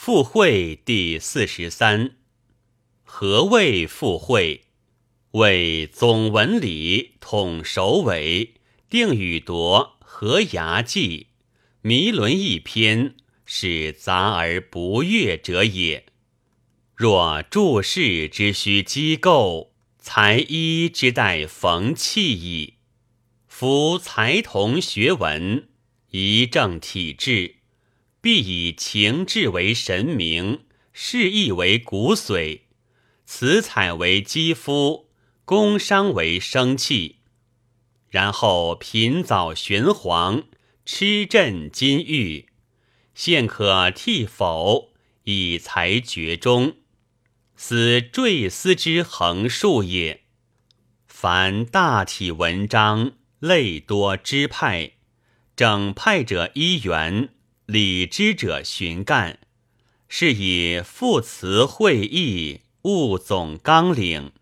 复会第四十三。何谓复会？为总文理，统首尾，定语夺，合牙记，弥伦一篇，是杂而不悦者也。若注释之需机构，才医之待缝器矣。夫才同学文，一正体制。必以情志为神明，事意为骨髓，辞采为肌肤，工商为生气。然后品藻玄黄，吃镇金玉，现可替否，以裁绝中。此坠丝之横竖也。凡大体文章，类多支派，整派者一元。理之者寻干，是以复辞会议，务总纲领，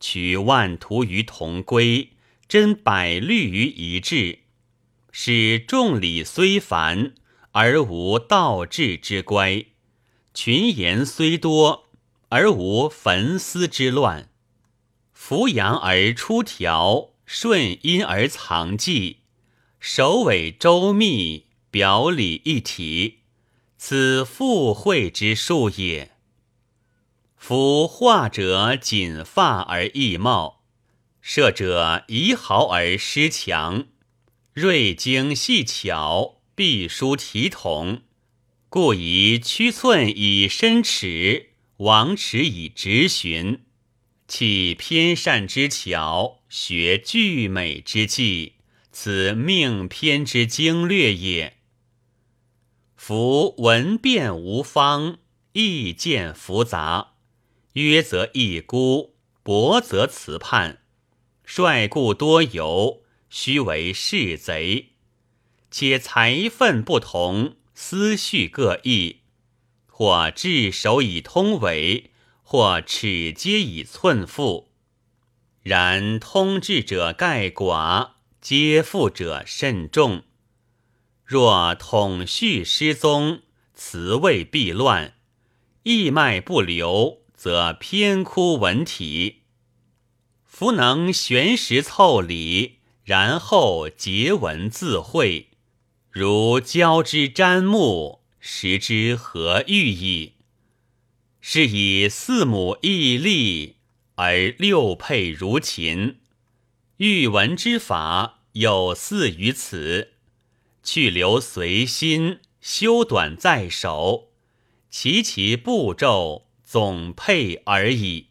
取万途于同归，真百虑于一致，使众理虽繁，而无倒置之乖；群言虽多，而无焚思之乱。扶阳而出条，顺阴而藏纪，首尾周密。表里一体，此复会之术也。夫画者锦发而易貌，射者遗毫而失强，锐精细巧，必书体统，故宜曲寸以伸尺，王尺以直寻，弃偏善之巧，学具美之技，此命偏之精略也。夫文辩无方，意见复杂，约则易孤，博则辞叛，率故多尤，须为世贼。且才分不同，思绪各异，或智守以通纬，或尺皆以寸腹。然通志者盖寡，皆富者甚众。若统序失踪，词位必乱；义脉不流，则偏枯文体。夫能悬实凑理，然后结文自会，如交之瞻目，识之何寓意？是以四母异立，而六配如琴。育文之法有似于此。去留随心，修短在手，其其步骤总配而已。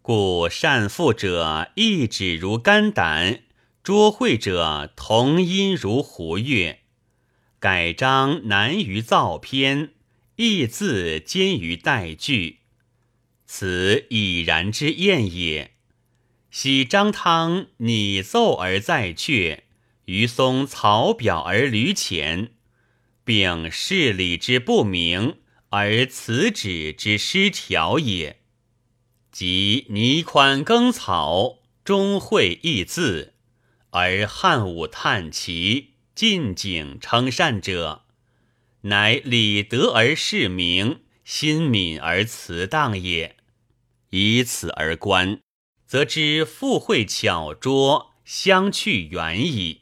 故善赋者一指如肝胆，拙会者同音如胡乐。改章难于造篇，意字兼于代句，此已然之验也。喜张汤拟奏而再阙。于松草表而履浅，并事理之不明而辞旨之失调也。即倪宽耕草，终会易字，而汉武叹其晋景称善者，乃礼德而事明，心敏而辞当也。以此而观，则知附会巧拙，相去远矣。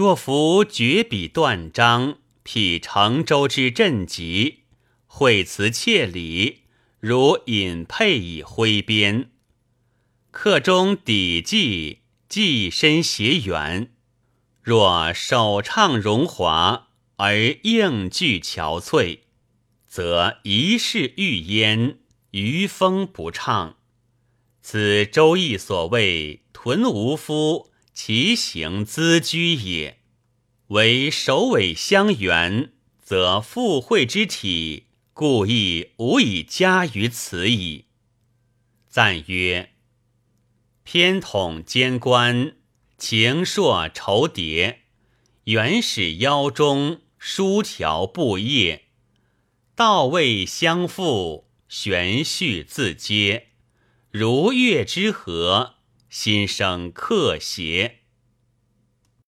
若夫绝笔断章，辟成周之阵疾，会辞切理，如引佩以挥鞭，客中底记，记深谐远。若首唱荣华，而应句憔悴，则一世欲焉，余风不畅。此《周易》所谓“屯无夫”。其行资居也，为首尾相援，则附会之体，故亦无以加于此矣。赞曰：偏统兼官，情硕筹叠，原始腰中，书条布叶，道位相复，玄序自接，如月之和。心生克邪。